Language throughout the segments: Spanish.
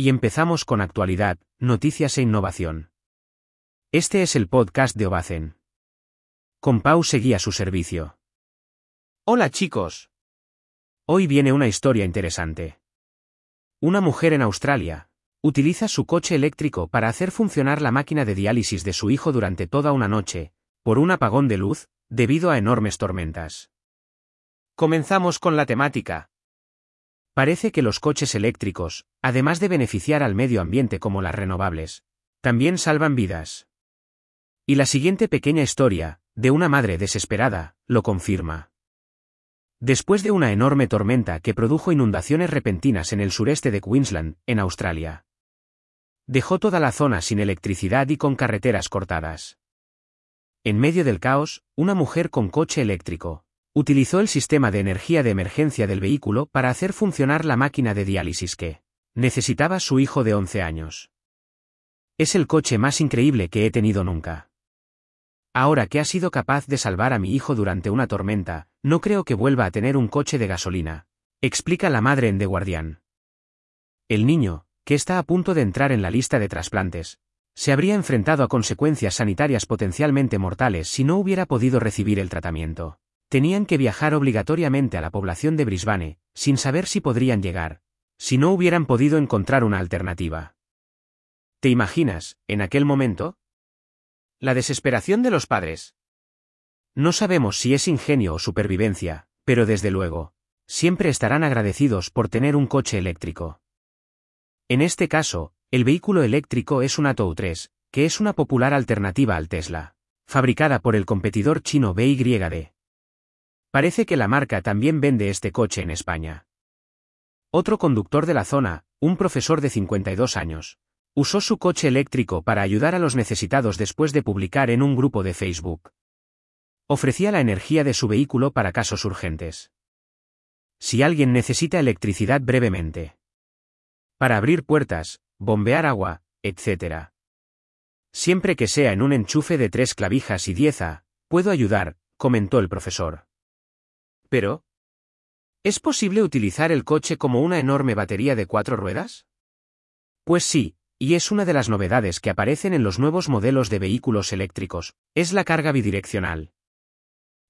Y empezamos con actualidad, noticias e innovación. Este es el podcast de Obacen. Con Pau seguía su servicio. Hola chicos. Hoy viene una historia interesante. Una mujer en Australia utiliza su coche eléctrico para hacer funcionar la máquina de diálisis de su hijo durante toda una noche, por un apagón de luz, debido a enormes tormentas. Comenzamos con la temática. Parece que los coches eléctricos, además de beneficiar al medio ambiente como las renovables, también salvan vidas. Y la siguiente pequeña historia, de una madre desesperada, lo confirma. Después de una enorme tormenta que produjo inundaciones repentinas en el sureste de Queensland, en Australia. Dejó toda la zona sin electricidad y con carreteras cortadas. En medio del caos, una mujer con coche eléctrico, Utilizó el sistema de energía de emergencia del vehículo para hacer funcionar la máquina de diálisis que necesitaba su hijo de 11 años. Es el coche más increíble que he tenido nunca. Ahora que ha sido capaz de salvar a mi hijo durante una tormenta, no creo que vuelva a tener un coche de gasolina, explica la madre en The Guardian. El niño, que está a punto de entrar en la lista de trasplantes, se habría enfrentado a consecuencias sanitarias potencialmente mortales si no hubiera podido recibir el tratamiento. Tenían que viajar obligatoriamente a la población de Brisbane, sin saber si podrían llegar, si no hubieran podido encontrar una alternativa. ¿Te imaginas, en aquel momento? La desesperación de los padres. No sabemos si es ingenio o supervivencia, pero desde luego, siempre estarán agradecidos por tener un coche eléctrico. En este caso, el vehículo eléctrico es un Atou 3, que es una popular alternativa al Tesla, fabricada por el competidor chino BYD. Parece que la marca también vende este coche en España. Otro conductor de la zona, un profesor de 52 años, usó su coche eléctrico para ayudar a los necesitados después de publicar en un grupo de Facebook. Ofrecía la energía de su vehículo para casos urgentes. Si alguien necesita electricidad brevemente. Para abrir puertas, bombear agua, etc. Siempre que sea en un enchufe de tres clavijas y dieza, puedo ayudar, comentó el profesor. Pero, ¿es posible utilizar el coche como una enorme batería de cuatro ruedas? Pues sí, y es una de las novedades que aparecen en los nuevos modelos de vehículos eléctricos, es la carga bidireccional.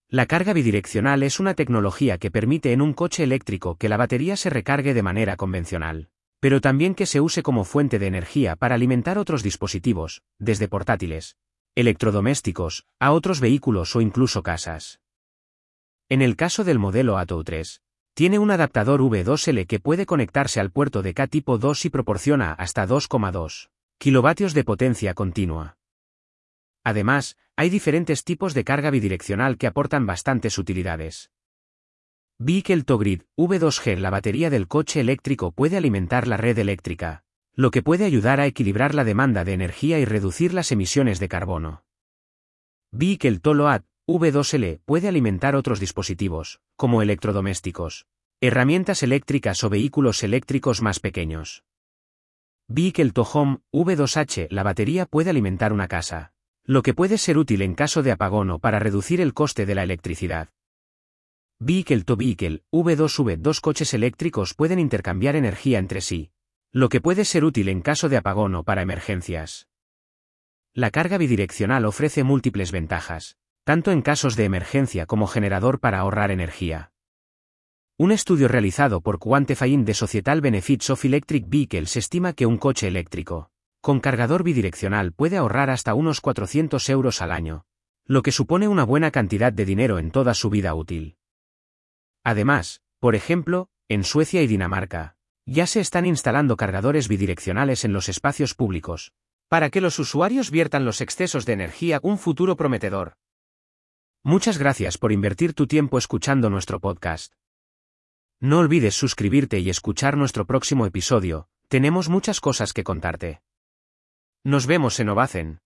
La carga bidireccional es una tecnología que permite en un coche eléctrico que la batería se recargue de manera convencional, pero también que se use como fuente de energía para alimentar otros dispositivos, desde portátiles, electrodomésticos, a otros vehículos o incluso casas. En el caso del modelo Atou 3, tiene un adaptador V2L que puede conectarse al puerto de K tipo 2 y proporciona hasta 2,2 kilovatios de potencia continua. Además, hay diferentes tipos de carga bidireccional que aportan bastantes utilidades. Vehicle to Grid V2G La batería del coche eléctrico puede alimentar la red eléctrica, lo que puede ayudar a equilibrar la demanda de energía y reducir las emisiones de carbono. Vehicle to Load V2L puede alimentar otros dispositivos, como electrodomésticos, herramientas eléctricas o vehículos eléctricos más pequeños. Vehicle to Home, V2H La batería puede alimentar una casa, lo que puede ser útil en caso de apagón o para reducir el coste de la electricidad. Vehicle to Vehicle, V2V Dos coches eléctricos pueden intercambiar energía entre sí, lo que puede ser útil en caso de apagón o para emergencias. La carga bidireccional ofrece múltiples ventajas, tanto en casos de emergencia como generador para ahorrar energía. Un estudio realizado por Quantifying de Societal Benefits of Electric Vehicles estima que un coche eléctrico, con cargador bidireccional puede ahorrar hasta unos 400 euros al año, lo que supone una buena cantidad de dinero en toda su vida útil. Además, por ejemplo, en Suecia y Dinamarca, ya se están instalando cargadores bidireccionales en los espacios públicos, para que los usuarios viertan los excesos de energía un futuro prometedor. Muchas gracias por invertir tu tiempo escuchando nuestro podcast. No olvides suscribirte y escuchar nuestro próximo episodio, tenemos muchas cosas que contarte. Nos vemos en Ovacen.